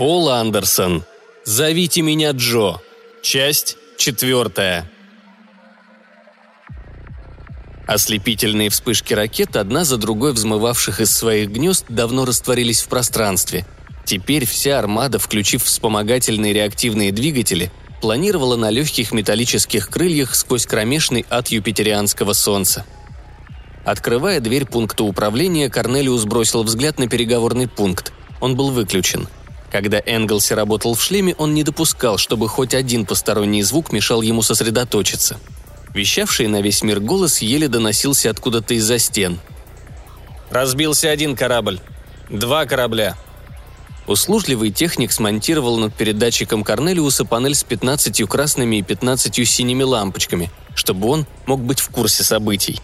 Пол Андерсон. Зовите меня Джо. Часть четвертая. Ослепительные вспышки ракет, одна за другой взмывавших из своих гнезд, давно растворились в пространстве. Теперь вся армада, включив вспомогательные реактивные двигатели, планировала на легких металлических крыльях сквозь кромешный ад юпитерианского солнца. Открывая дверь пункта управления, Корнелиус бросил взгляд на переговорный пункт. Он был выключен. Когда Энглси работал в шлеме, он не допускал, чтобы хоть один посторонний звук мешал ему сосредоточиться. Вещавший на весь мир голос еле доносился откуда-то из-за стен. «Разбился один корабль. Два корабля», Услужливый техник смонтировал над передатчиком Корнелиуса панель с 15 красными и 15 синими лампочками, чтобы он мог быть в курсе событий.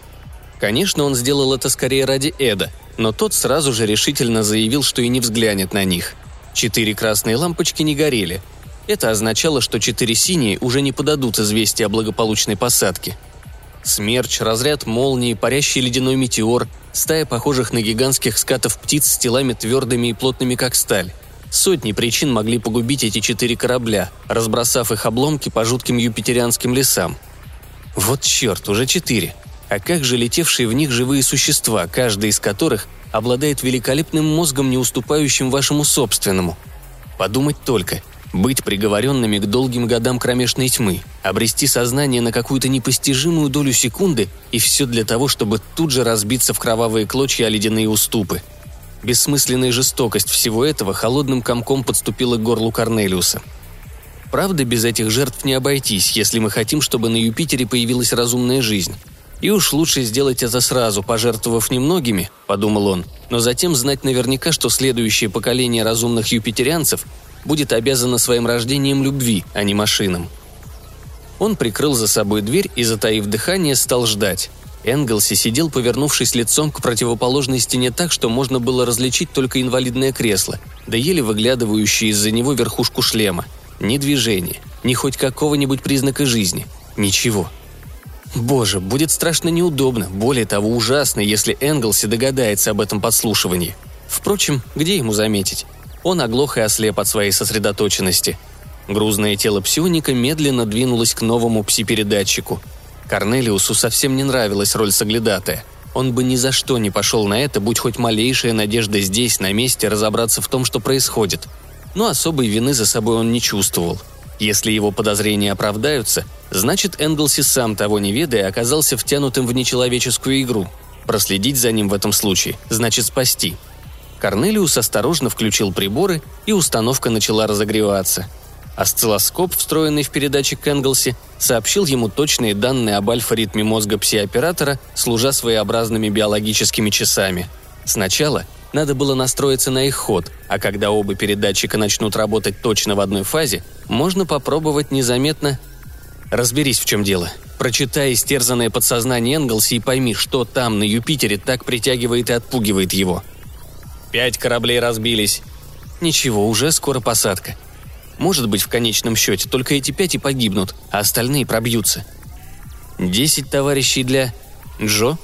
Конечно, он сделал это скорее ради Эда, но тот сразу же решительно заявил, что и не взглянет на них. Четыре красные лампочки не горели. Это означало, что четыре синие уже не подадут известия о благополучной посадке. Смерч, разряд молнии, парящий ледяной метеор, стая похожих на гигантских скатов птиц с телами твердыми и плотными, как сталь. Сотни причин могли погубить эти четыре корабля, разбросав их обломки по жутким юпитерианским лесам. Вот черт, уже четыре. А как же летевшие в них живые существа, каждый из которых обладает великолепным мозгом, не уступающим вашему собственному? Подумать только – быть приговоренными к долгим годам кромешной тьмы, обрести сознание на какую-то непостижимую долю секунды и все для того, чтобы тут же разбиться в кровавые клочья о ледяные уступы. Бессмысленная жестокость всего этого холодным комком подступила к горлу Корнелиуса. Правда, без этих жертв не обойтись, если мы хотим, чтобы на Юпитере появилась разумная жизнь. И уж лучше сделать это сразу, пожертвовав немногими, подумал он, но затем знать наверняка, что следующее поколение разумных юпитерианцев будет обязана своим рождением любви, а не машинам. Он прикрыл за собой дверь и, затаив дыхание, стал ждать. Энглси сидел, повернувшись лицом к противоположной стене так, что можно было различить только инвалидное кресло, да еле выглядывающее из-за него верхушку шлема. Ни движения, ни хоть какого-нибудь признака жизни. Ничего. Боже, будет страшно неудобно, более того ужасно, если Энглси догадается об этом подслушивании. Впрочем, где ему заметить? Он оглох и ослеп от своей сосредоточенности. Грузное тело псионика медленно двинулось к новому пси-передатчику. Корнелиусу совсем не нравилась роль соглядатая. Он бы ни за что не пошел на это, будь хоть малейшая надежда здесь, на месте, разобраться в том, что происходит. Но особой вины за собой он не чувствовал. Если его подозрения оправдаются, значит Энглси сам того не ведая оказался втянутым в нечеловеческую игру. Проследить за ним в этом случае значит спасти – Корнелиус осторожно включил приборы, и установка начала разогреваться. Осциллоскоп, встроенный в передатчик Энглси, сообщил ему точные данные об альфа-ритме мозга пси-оператора, служа своеобразными биологическими часами. Сначала надо было настроиться на их ход, а когда оба передатчика начнут работать точно в одной фазе, можно попробовать незаметно... Разберись, в чем дело. Прочитай истерзанное подсознание Энглси и пойми, что там, на Юпитере, так притягивает и отпугивает его – Пять кораблей разбились. Ничего, уже скоро посадка. Может быть, в конечном счете, только эти пять и погибнут, а остальные пробьются. Десять товарищей для... Джо?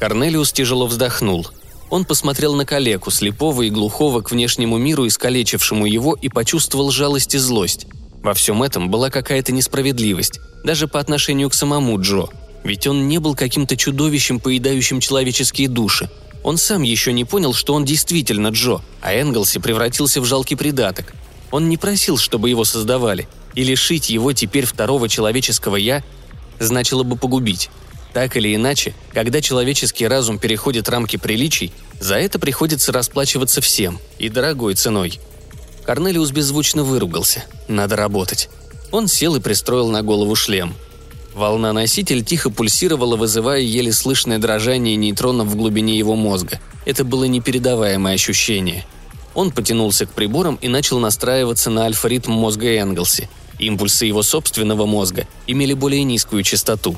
Корнелиус тяжело вздохнул. Он посмотрел на калеку, слепого и глухого к внешнему миру, искалечившему его, и почувствовал жалость и злость. Во всем этом была какая-то несправедливость, даже по отношению к самому Джо. Ведь он не был каким-то чудовищем, поедающим человеческие души. Он сам еще не понял, что он действительно Джо, а Энглси превратился в жалкий придаток. Он не просил, чтобы его создавали, и лишить его теперь второго человеческого «я» значило бы погубить. Так или иначе, когда человеческий разум переходит рамки приличий, за это приходится расплачиваться всем, и дорогой ценой. Корнелиус беззвучно выругался. Надо работать. Он сел и пристроил на голову шлем. Волна-носитель тихо пульсировала, вызывая еле слышное дрожание нейтронов в глубине его мозга. Это было непередаваемое ощущение. Он потянулся к приборам и начал настраиваться на альфа-ритм мозга Энглси. Импульсы его собственного мозга имели более низкую частоту.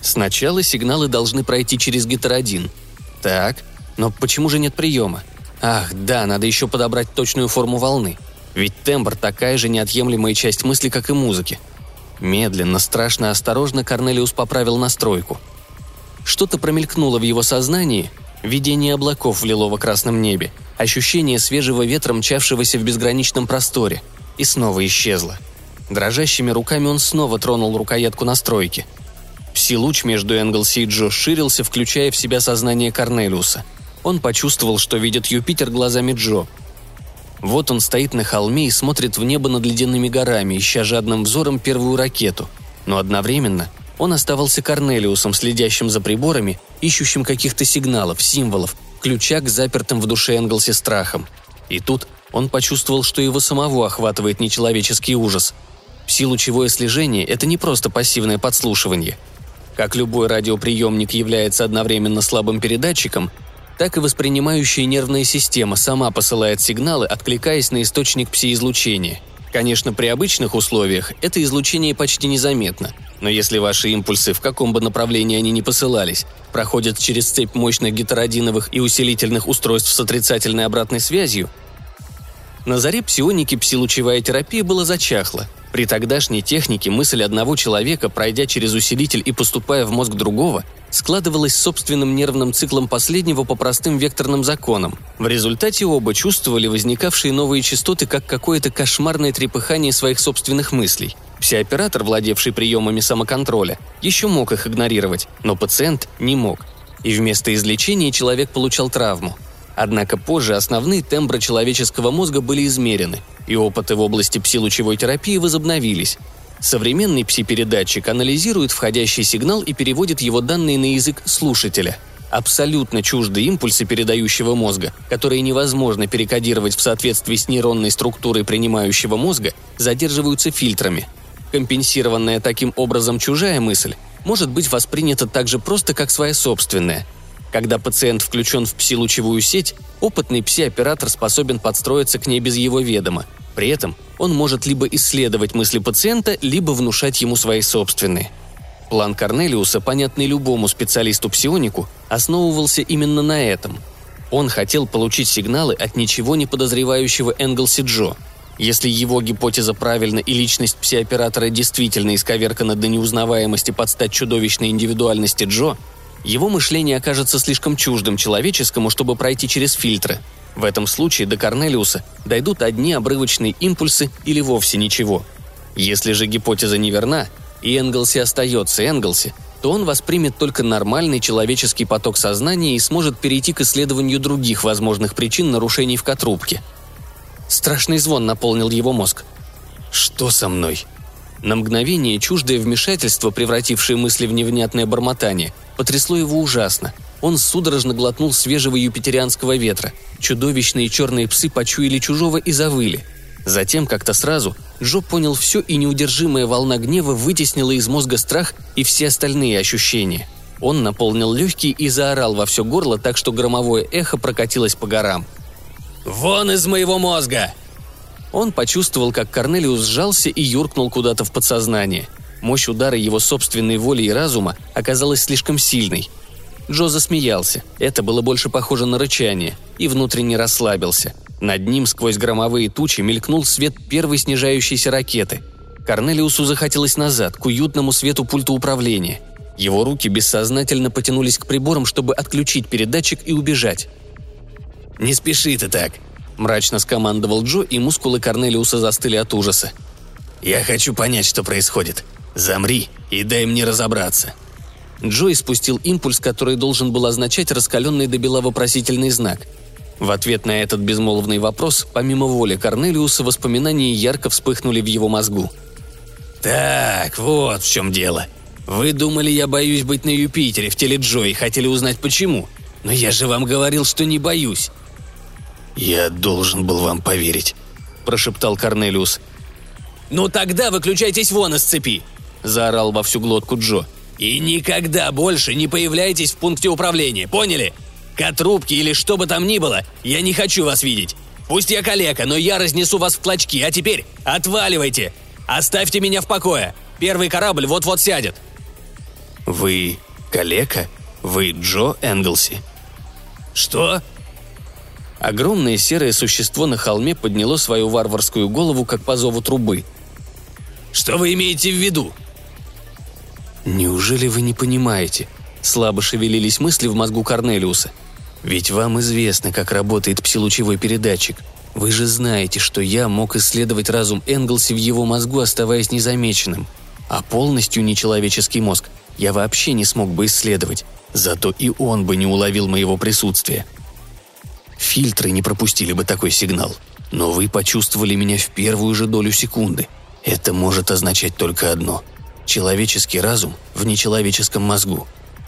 Сначала сигналы должны пройти через гетеродин. Так, но почему же нет приема? Ах, да, надо еще подобрать точную форму волны. Ведь тембр такая же неотъемлемая часть мысли, как и музыки – Медленно, страшно осторожно Корнелиус поправил настройку. Что-то промелькнуло в его сознании, Видение облаков в лилово-красном небе, ощущение свежего ветра, мчавшегося в безграничном просторе. И снова исчезло. Дрожащими руками он снова тронул рукоятку настройки. Пси-луч между Энглси и Джо ширился, включая в себя сознание Корнелиуса. Он почувствовал, что видит Юпитер глазами Джо. Вот он стоит на холме и смотрит в небо над ледяными горами, ища жадным взором первую ракету. Но одновременно он оставался Корнелиусом, следящим за приборами, ищущим каких-то сигналов, символов, ключа к запертым в душе Энглси страхам. И тут он почувствовал, что его самого охватывает нечеловеческий ужас. Пси-лучевое слежение – это не просто пассивное подслушивание. Как любой радиоприемник является одновременно слабым передатчиком, так и воспринимающая нервная система сама посылает сигналы, откликаясь на источник пси-излучения. Конечно, при обычных условиях это излучение почти незаметно – но если ваши импульсы, в каком бы направлении они ни посылались, проходят через цепь мощных гетеродиновых и усилительных устройств с отрицательной обратной связью, на заре псионики псилучевая терапия была зачахла. При тогдашней технике мысль одного человека, пройдя через усилитель и поступая в мозг другого, складывалась собственным нервным циклом последнего по простым векторным законам. В результате оба чувствовали возникавшие новые частоты как какое-то кошмарное трепыхание своих собственных мыслей – Псиоператор, владевший приемами самоконтроля, еще мог их игнорировать, но пациент не мог. И вместо излечения человек получал травму. Однако позже основные тембры человеческого мозга были измерены, и опыты в области псилучевой терапии возобновились. Современный пси-передатчик анализирует входящий сигнал и переводит его данные на язык слушателя – абсолютно чужды импульсы передающего мозга, которые невозможно перекодировать в соответствии с нейронной структурой принимающего мозга, задерживаются фильтрами – Компенсированная таким образом чужая мысль может быть воспринята так же просто, как своя собственная. Когда пациент включен в пси-лучевую сеть, опытный пси-оператор способен подстроиться к ней без его ведома. При этом он может либо исследовать мысли пациента, либо внушать ему свои собственные. План Корнелиуса, понятный любому специалисту-псионику, основывался именно на этом. Он хотел получить сигналы от ничего не подозревающего Энглси Джо – если его гипотеза правильна и личность псиоператора действительно исковеркана до неузнаваемости под стать чудовищной индивидуальности Джо, его мышление окажется слишком чуждым человеческому, чтобы пройти через фильтры. В этом случае до Корнелиуса дойдут одни обрывочные импульсы или вовсе ничего. Если же гипотеза неверна, и Энглси остается Энглси, то он воспримет только нормальный человеческий поток сознания и сможет перейти к исследованию других возможных причин нарушений в котрубке – Страшный звон наполнил его мозг. «Что со мной?» На мгновение чуждое вмешательство, превратившее мысли в невнятное бормотание, потрясло его ужасно. Он судорожно глотнул свежего юпитерианского ветра. Чудовищные черные псы почуяли чужого и завыли. Затем как-то сразу Джо понял все, и неудержимая волна гнева вытеснила из мозга страх и все остальные ощущения. Он наполнил легкие и заорал во все горло так, что громовое эхо прокатилось по горам – «Вон из моего мозга!» Он почувствовал, как Корнелиус сжался и юркнул куда-то в подсознание. Мощь удара его собственной воли и разума оказалась слишком сильной. Джо засмеялся. Это было больше похоже на рычание, и внутренне расслабился. Над ним сквозь громовые тучи мелькнул свет первой снижающейся ракеты. Корнелиусу захотелось назад, к уютному свету пульта управления. Его руки бессознательно потянулись к приборам, чтобы отключить передатчик и убежать. «Не спеши ты так», – мрачно скомандовал Джо, и мускулы Корнелиуса застыли от ужаса. «Я хочу понять, что происходит. Замри и дай мне разобраться». Джо испустил импульс, который должен был означать раскаленный до бела вопросительный знак. В ответ на этот безмолвный вопрос, помимо воли Корнелиуса, воспоминания ярко вспыхнули в его мозгу. «Так, вот в чем дело. Вы думали, я боюсь быть на Юпитере в теле Джо и хотели узнать почему. Но я же вам говорил, что не боюсь. «Я должен был вам поверить», – прошептал Корнелиус. «Ну тогда выключайтесь вон из цепи!» – заорал во всю глотку Джо. «И никогда больше не появляйтесь в пункте управления, поняли? Котрубки или что бы там ни было, я не хочу вас видеть. Пусть я калека, но я разнесу вас в клочки, а теперь отваливайте! Оставьте меня в покое! Первый корабль вот-вот сядет!» «Вы калека? Вы Джо Энглси?» «Что?» Огромное серое существо на холме подняло свою варварскую голову, как по зову трубы. «Что вы имеете в виду?» «Неужели вы не понимаете?» Слабо шевелились мысли в мозгу Корнелиуса. Ведь вам известно, как работает псилучевой передатчик. Вы же знаете, что я мог исследовать разум Энглси в его мозгу, оставаясь незамеченным. А полностью нечеловеческий мозг я вообще не смог бы исследовать. Зато и он бы не уловил моего присутствия. Фильтры не пропустили бы такой сигнал. Но вы почувствовали меня в первую же долю секунды. Это может означать только одно. Человеческий разум в нечеловеческом мозгу.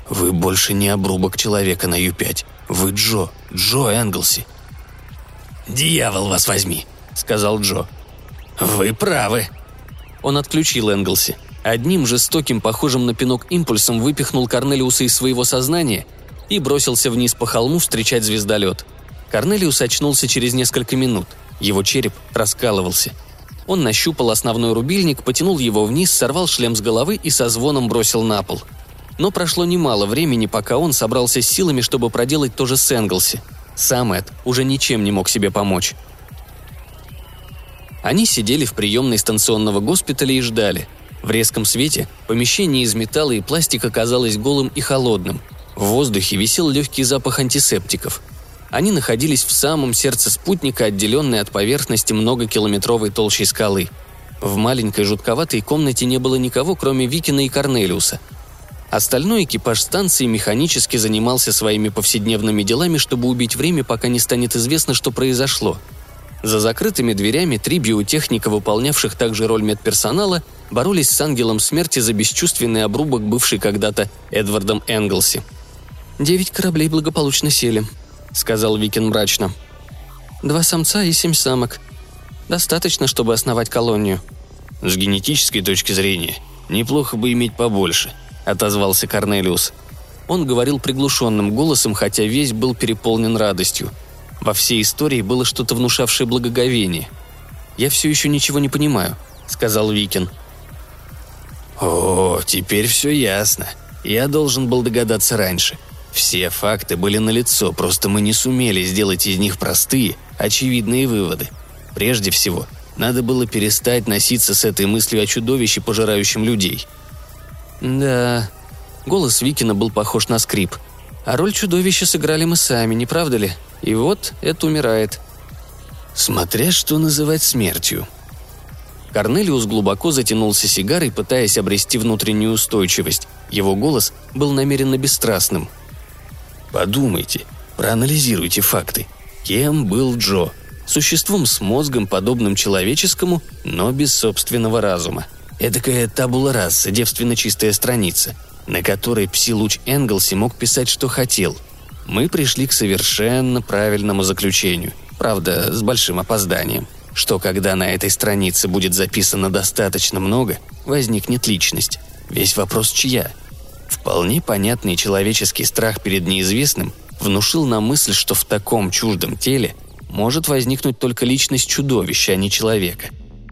Вы больше не обрубок человека на Ю-5. Вы Джо, Джо Энглси. «Дьявол вас возьми», — сказал Джо. «Вы правы». Он отключил Энглси. Одним жестоким, похожим на пинок импульсом выпихнул Корнелиуса из своего сознания и бросился вниз по холму встречать звездолет. Корнелиус очнулся через несколько минут. Его череп раскалывался. Он нащупал основной рубильник, потянул его вниз, сорвал шлем с головы и со звоном бросил на пол. Но прошло немало времени, пока он собрался с силами, чтобы проделать то же с Энглси. Сам Эд уже ничем не мог себе помочь. Они сидели в приемной станционного госпиталя и ждали – в резком свете помещение из металла и пластика казалось голым и холодным. В воздухе висел легкий запах антисептиков. Они находились в самом сердце спутника, отделенной от поверхности многокилометровой толщей скалы. В маленькой жутковатой комнате не было никого, кроме Викина и Корнелиуса. Остальной экипаж станции механически занимался своими повседневными делами, чтобы убить время, пока не станет известно, что произошло – за закрытыми дверями три биотехника, выполнявших также роль медперсонала, боролись с ангелом смерти за бесчувственный обрубок, бывший когда-то Эдвардом Энглси. «Девять кораблей благополучно сели», — сказал Викин мрачно. «Два самца и семь самок. Достаточно, чтобы основать колонию». «С генетической точки зрения, неплохо бы иметь побольше», — отозвался Корнелиус. Он говорил приглушенным голосом, хотя весь был переполнен радостью — во всей истории было что-то внушавшее благоговение. «Я все еще ничего не понимаю», — сказал Викин. «О, теперь все ясно. Я должен был догадаться раньше. Все факты были налицо, просто мы не сумели сделать из них простые, очевидные выводы. Прежде всего, надо было перестать носиться с этой мыслью о чудовище, пожирающем людей». «Да...» Голос Викина был похож на скрип. «А роль чудовища сыграли мы сами, не правда ли?» И вот это умирает. Смотря что называть смертью. Корнелиус глубоко затянулся сигарой, пытаясь обрести внутреннюю устойчивость. Его голос был намеренно бесстрастным. «Подумайте, проанализируйте факты. Кем был Джо? Существом с мозгом, подобным человеческому, но без собственного разума. Эдакая табула раса, девственно чистая страница, на которой пси-луч Энглси мог писать, что хотел – мы пришли к совершенно правильному заключению, правда, с большим опозданием, что когда на этой странице будет записано достаточно много, возникнет личность. Весь вопрос чья? Вполне понятный человеческий страх перед неизвестным внушил нам мысль, что в таком чуждом теле может возникнуть только личность чудовища, а не человека.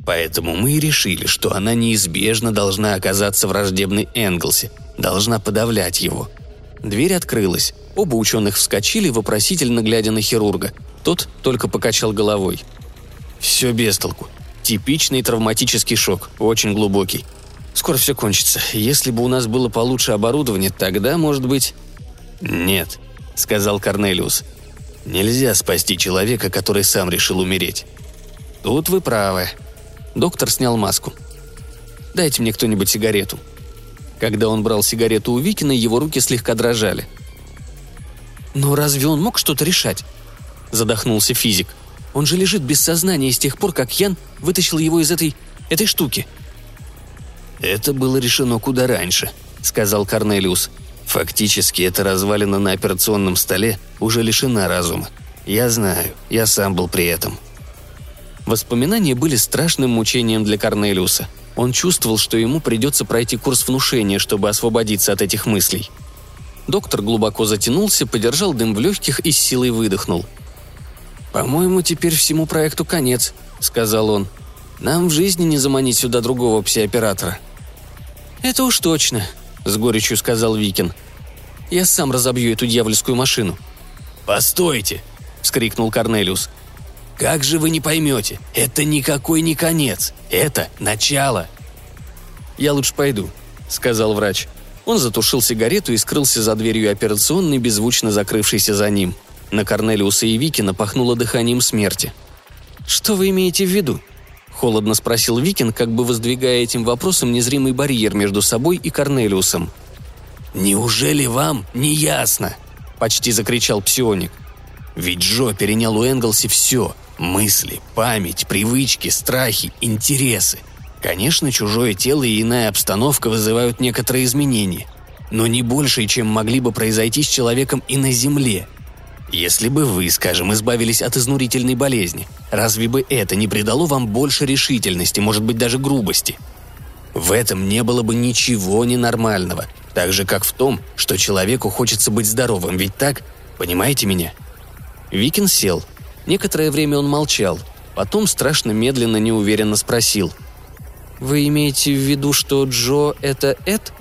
Поэтому мы и решили, что она неизбежно должна оказаться враждебной Энглси, должна подавлять его. Дверь открылась, Оба ученых вскочили, вопросительно глядя на хирурга. Тот только покачал головой. «Все без толку. Типичный травматический шок, очень глубокий. Скоро все кончится. Если бы у нас было получше оборудование, тогда, может быть...» «Нет», — сказал Корнелиус. «Нельзя спасти человека, который сам решил умереть». «Тут вы правы». Доктор снял маску. «Дайте мне кто-нибудь сигарету». Когда он брал сигарету у Викина, его руки слегка дрожали – «Но разве он мог что-то решать?» – задохнулся физик. «Он же лежит без сознания с тех пор, как Ян вытащил его из этой... этой штуки». «Это было решено куда раньше», – сказал Корнелиус. «Фактически эта развалина на операционном столе уже лишена разума. Я знаю, я сам был при этом». Воспоминания были страшным мучением для Корнелиуса. Он чувствовал, что ему придется пройти курс внушения, чтобы освободиться от этих мыслей – Доктор глубоко затянулся, подержал дым в легких и с силой выдохнул. «По-моему, теперь всему проекту конец», — сказал он. «Нам в жизни не заманить сюда другого псиоператора». «Это уж точно», — с горечью сказал Викин. «Я сам разобью эту дьявольскую машину». «Постойте!» — вскрикнул Корнелиус. «Как же вы не поймете? Это никакой не конец. Это начало!» «Я лучше пойду», — сказал врач. Он затушил сигарету и скрылся за дверью операционной, беззвучно закрывшейся за ним. На Корнелиуса и Викина пахнуло дыханием смерти. «Что вы имеете в виду?» – холодно спросил Викин, как бы воздвигая этим вопросом незримый барьер между собой и Корнелиусом. «Неужели вам не ясно?» – почти закричал псионик. «Ведь Джо перенял у Энглси все – мысли, память, привычки, страхи, интересы. Конечно, чужое тело и иная обстановка вызывают некоторые изменения, но не больше, чем могли бы произойти с человеком и на Земле – если бы вы, скажем, избавились от изнурительной болезни, разве бы это не придало вам больше решительности, может быть, даже грубости? В этом не было бы ничего ненормального, так же, как в том, что человеку хочется быть здоровым, ведь так? Понимаете меня?» Викин сел. Некоторое время он молчал, потом страшно медленно неуверенно спросил. «Вы имеете в виду, что Джо — это Эд?»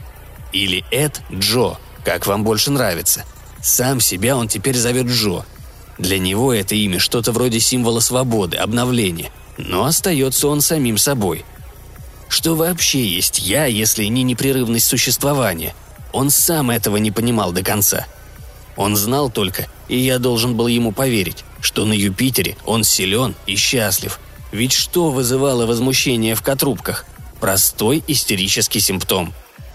«Или Эд Джо, как вам больше нравится», сам себя он теперь зовет Джо. Для него это имя что-то вроде символа свободы, обновления, но остается он самим собой. Что вообще есть я, если не непрерывность существования? Он сам этого не понимал до конца. Он знал только, и я должен был ему поверить, что на Юпитере он силен и счастлив. Ведь что вызывало возмущение в котрубках? Простой истерический симптом.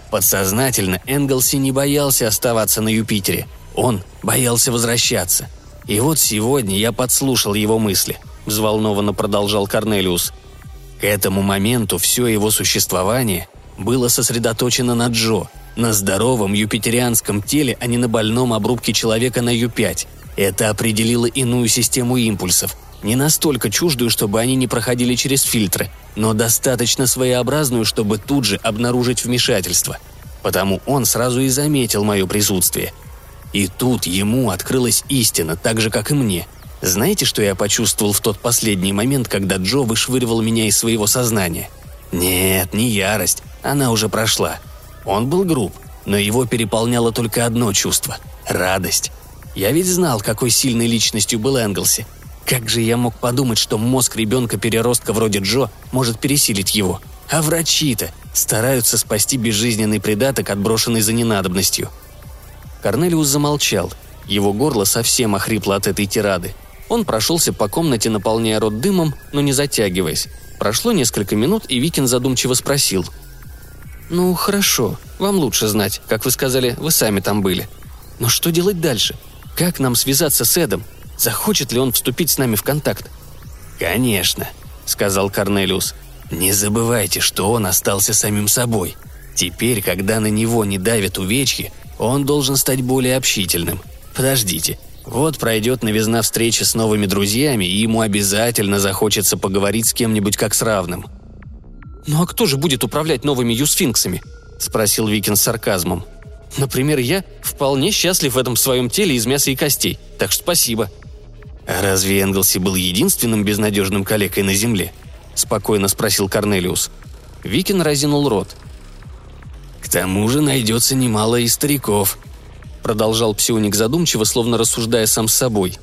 Подсознательно Энглси не боялся оставаться на Юпитере – он боялся возвращаться. И вот сегодня я подслушал его мысли, взволнованно продолжал Корнелиус. К этому моменту все его существование было сосредоточено на Джо, на здоровом юпитерианском теле, а не на больном обрубке человека на Ю-5. Это определило иную систему импульсов, не настолько чуждую, чтобы они не проходили через фильтры, но достаточно своеобразную, чтобы тут же обнаружить вмешательство. Потому он сразу и заметил мое присутствие – и тут ему открылась истина, так же, как и мне. Знаете, что я почувствовал в тот последний момент, когда Джо вышвыривал меня из своего сознания? Нет, не ярость, она уже прошла. Он был груб, но его переполняло только одно чувство – радость. Я ведь знал, какой сильной личностью был Энглси. Как же я мог подумать, что мозг ребенка-переростка вроде Джо может пересилить его? А врачи-то стараются спасти безжизненный придаток, отброшенный за ненадобностью – Корнелиус замолчал. Его горло совсем охрипло от этой тирады. Он прошелся по комнате, наполняя рот дымом, но не затягиваясь. Прошло несколько минут, и Викин задумчиво спросил. «Ну, хорошо. Вам лучше знать. Как вы сказали, вы сами там были. Но что делать дальше? Как нам связаться с Эдом? Захочет ли он вступить с нами в контакт?» «Конечно», — сказал Корнелиус. «Не забывайте, что он остался самим собой. Теперь, когда на него не давят увечья, он должен стать более общительным. Подождите, вот пройдет новизна встречи с новыми друзьями, и ему обязательно захочется поговорить с кем-нибудь как с равным. «Ну а кто же будет управлять новыми юсфинксами?» – спросил Викин с сарказмом. «Например, я вполне счастлив в этом своем теле из мяса и костей, так что спасибо». «А разве Энглси был единственным безнадежным калекой на Земле?» – спокойно спросил Корнелиус. Викин разинул рот – к тому же найдется немало и стариков», — продолжал псионик задумчиво, словно рассуждая сам с собой.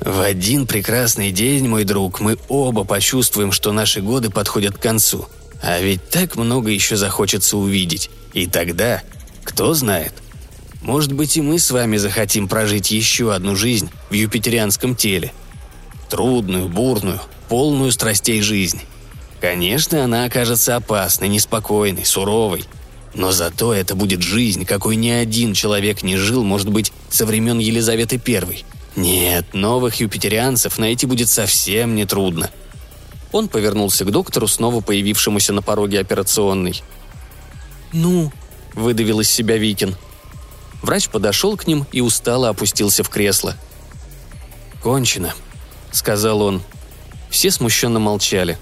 «В один прекрасный день, мой друг, мы оба почувствуем, что наши годы подходят к концу. А ведь так много еще захочется увидеть. И тогда, кто знает, может быть и мы с вами захотим прожить еще одну жизнь в юпитерианском теле. Трудную, бурную, полную страстей жизнь. Конечно, она окажется опасной, неспокойной, суровой, но зато это будет жизнь, какой ни один человек не жил, может быть, со времен Елизаветы I. Нет, новых юпитерианцев найти будет совсем нетрудно. Он повернулся к доктору, снова появившемуся на пороге операционной. «Ну?» – выдавил из себя Викин. Врач подошел к ним и устало опустился в кресло. «Кончено», – сказал он. Все смущенно молчали.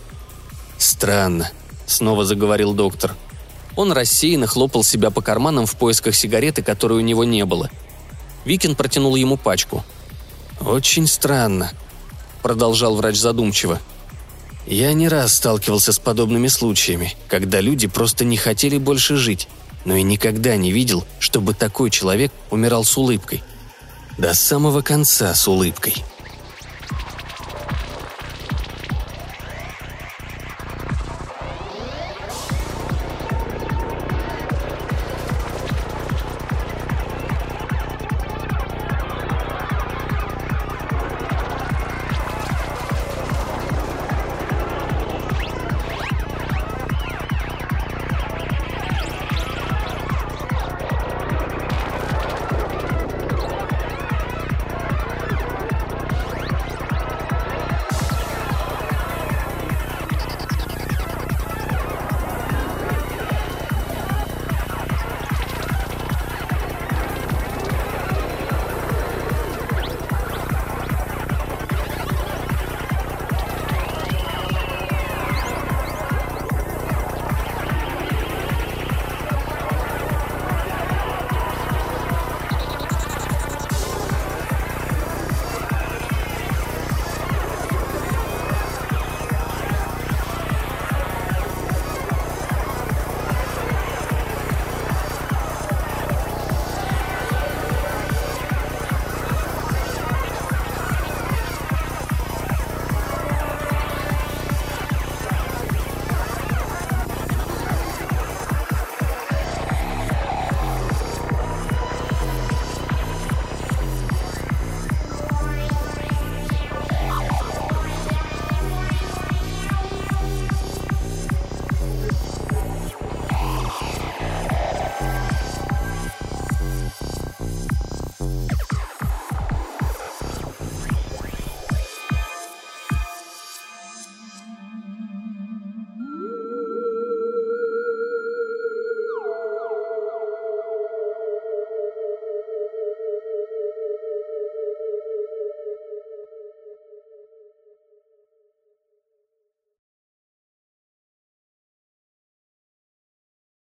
«Странно», – снова заговорил доктор – он рассеянно хлопал себя по карманам в поисках сигареты, которой у него не было. Викин протянул ему пачку. «Очень странно», — продолжал врач задумчиво. «Я не раз сталкивался с подобными случаями, когда люди просто не хотели больше жить, но и никогда не видел, чтобы такой человек умирал с улыбкой. До самого конца с улыбкой».